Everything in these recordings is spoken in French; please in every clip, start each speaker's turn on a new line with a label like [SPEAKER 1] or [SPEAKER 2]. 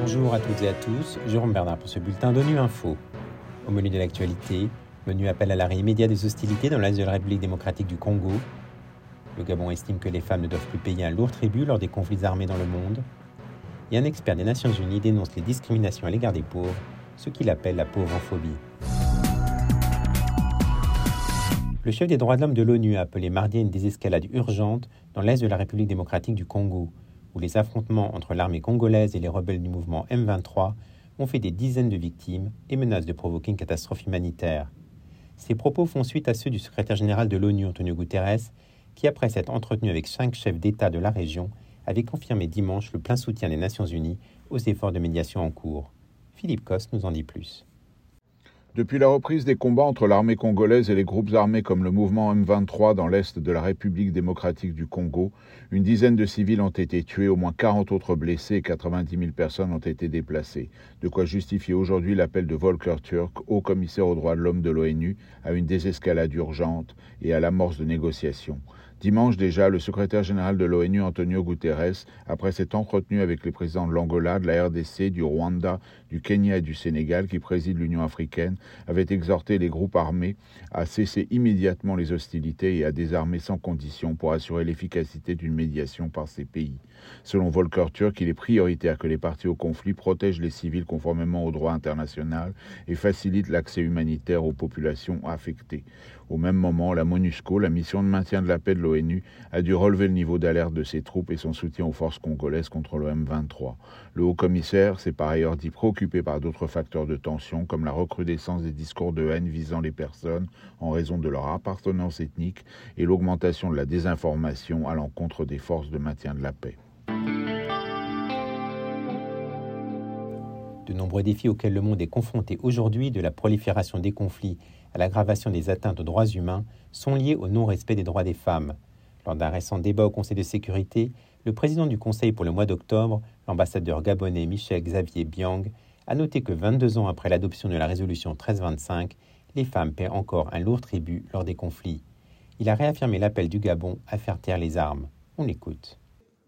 [SPEAKER 1] Bonjour à toutes et à tous, Jérôme Bernard pour ce bulletin d'ONU Info. Au menu de l'actualité, l'ONU appelle à l'arrêt immédiat des hostilités dans l'Est de la République démocratique du Congo. Le Gabon estime que les femmes ne doivent plus payer un lourd tribut lors des conflits armés dans le monde. Et un expert des Nations Unies dénonce les discriminations à l'égard des pauvres, ce qu'il appelle la pauvrophobie. Le chef des droits de l'homme de l'ONU a appelé mardi à une désescalade urgente dans l'est de la République démocratique du Congo, où les affrontements entre l'armée congolaise et les rebelles du mouvement M23 ont fait des dizaines de victimes et menacent de provoquer une catastrophe humanitaire. Ces propos font suite à ceux du secrétaire général de l'ONU, Antonio Guterres, qui, après s'être entretenu avec cinq chefs d'État de la région, avait confirmé dimanche le plein soutien des Nations Unies aux efforts de médiation en cours. Philippe Coste nous en dit plus.
[SPEAKER 2] Depuis la reprise des combats entre l'armée congolaise et les groupes armés comme le mouvement M23 dans l'est de la République démocratique du Congo, une dizaine de civils ont été tués, au moins 40 autres blessés et 90 000 personnes ont été déplacées. De quoi justifier aujourd'hui l'appel de Volker Turk, haut commissaire aux droits de l'homme de l'ONU, à une désescalade urgente et à l'amorce de négociations. Dimanche déjà, le secrétaire général de l'ONU, Antonio Guterres, après s'être entretenu avec les présidents de l'Angola, de la RDC, du Rwanda, du Kenya et du Sénégal, qui président l'Union africaine, avait exhorté les groupes armés à cesser immédiatement les hostilités et à désarmer sans condition pour assurer l'efficacité d'une médiation par ces pays. Selon Volker Turk, il est prioritaire que les partis au conflit protègent les civils conformément au droit international et facilitent l'accès humanitaire aux populations affectées. Au même moment, la MONUSCO, la mission de maintien de la paix de a dû relever le niveau d'alerte de ses troupes et son soutien aux forces congolaises contre le M23. Le haut commissaire s'est par ailleurs dit préoccupé par d'autres facteurs de tension, comme la recrudescence des discours de haine visant les personnes en raison de leur appartenance ethnique et l'augmentation de la désinformation à l'encontre des forces de maintien de la paix.
[SPEAKER 1] De nombreux défis auxquels le monde est confronté aujourd'hui, de la prolifération des conflits à l'aggravation des atteintes aux droits humains, sont liés au non-respect des droits des femmes. Lors d'un récent débat au Conseil de sécurité, le président du Conseil pour le mois d'octobre, l'ambassadeur gabonais Michel Xavier Biang, a noté que 22 ans après l'adoption de la résolution 1325, les femmes paient encore un lourd tribut lors des conflits. Il a réaffirmé l'appel du Gabon à faire taire les armes. On l'écoute.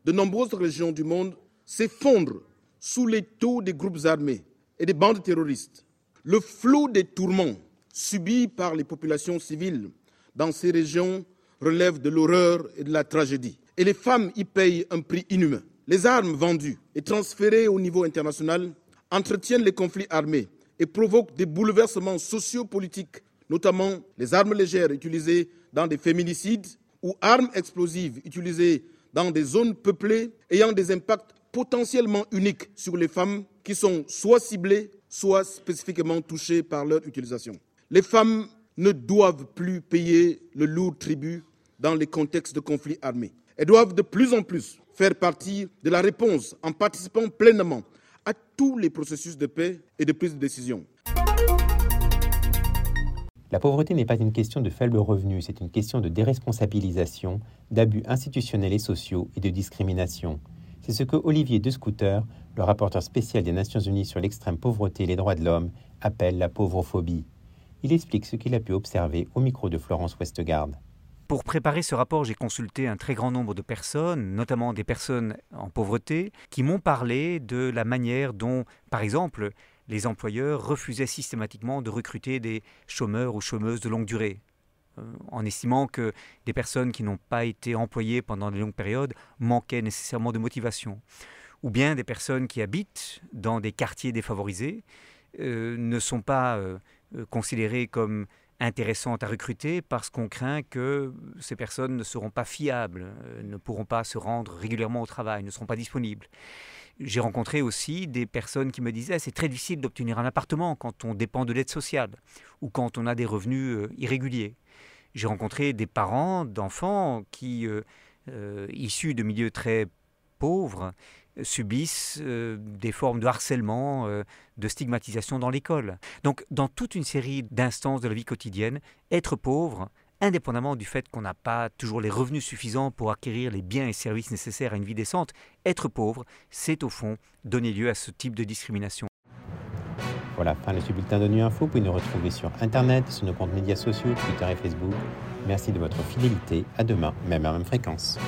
[SPEAKER 3] De nombreuses régions du monde s'effondrent sous les taux des groupes armés et des bandes terroristes. Le flot des tourments subis par les populations civiles dans ces régions relève de l'horreur et de la tragédie. Et les femmes y payent un prix inhumain. Les armes vendues et transférées au niveau international entretiennent les conflits armés et provoquent des bouleversements sociopolitiques, notamment les armes légères utilisées dans des féminicides ou armes explosives utilisées dans des zones peuplées ayant des impacts potentiellement uniques sur les femmes qui sont soit ciblées, soit spécifiquement touchées par leur utilisation. Les femmes ne doivent plus payer le lourd tribut dans les contextes de conflits armés. Elles doivent de plus en plus faire partie de la réponse en participant pleinement à tous les processus de paix et de prise de décision.
[SPEAKER 1] La pauvreté n'est pas une question de faible revenu, c'est une question de déresponsabilisation, d'abus institutionnels et sociaux et de discrimination. C'est ce que Olivier De Scooter, le rapporteur spécial des Nations Unies sur l'extrême pauvreté et les droits de l'homme, appelle la pauvrophobie. Il explique ce qu'il a pu observer au micro de Florence Westgard.
[SPEAKER 4] Pour préparer ce rapport, j'ai consulté un très grand nombre de personnes, notamment des personnes en pauvreté, qui m'ont parlé de la manière dont, par exemple, les employeurs refusaient systématiquement de recruter des chômeurs ou chômeuses de longue durée, euh, en estimant que des personnes qui n'ont pas été employées pendant de longues périodes manquaient nécessairement de motivation. Ou bien des personnes qui habitent dans des quartiers défavorisés euh, ne sont pas euh, considérées comme intéressantes à recruter parce qu'on craint que ces personnes ne seront pas fiables, ne pourront pas se rendre régulièrement au travail, ne seront pas disponibles. J'ai rencontré aussi des personnes qui me disaient c'est très difficile d'obtenir un appartement quand on dépend de l'aide sociale ou quand on a des revenus irréguliers. J'ai rencontré des parents d'enfants qui, euh, euh, issus de milieux très pauvres, subissent euh, des formes de harcèlement, de stigmatisation dans l'école. Donc, dans toute une série d'instances de la vie quotidienne, être pauvre, indépendamment du fait qu'on n'a pas toujours les revenus suffisants pour acquérir les biens et services nécessaires à une vie décente, être pauvre, c'est au fond donner lieu à ce type de discrimination.
[SPEAKER 1] Voilà, fin de ce bulletin de Nuit Info. Vous pouvez nous retrouver sur Internet, sur nos comptes médias sociaux, Twitter et Facebook. Merci de votre fidélité. À demain, même à même fréquence.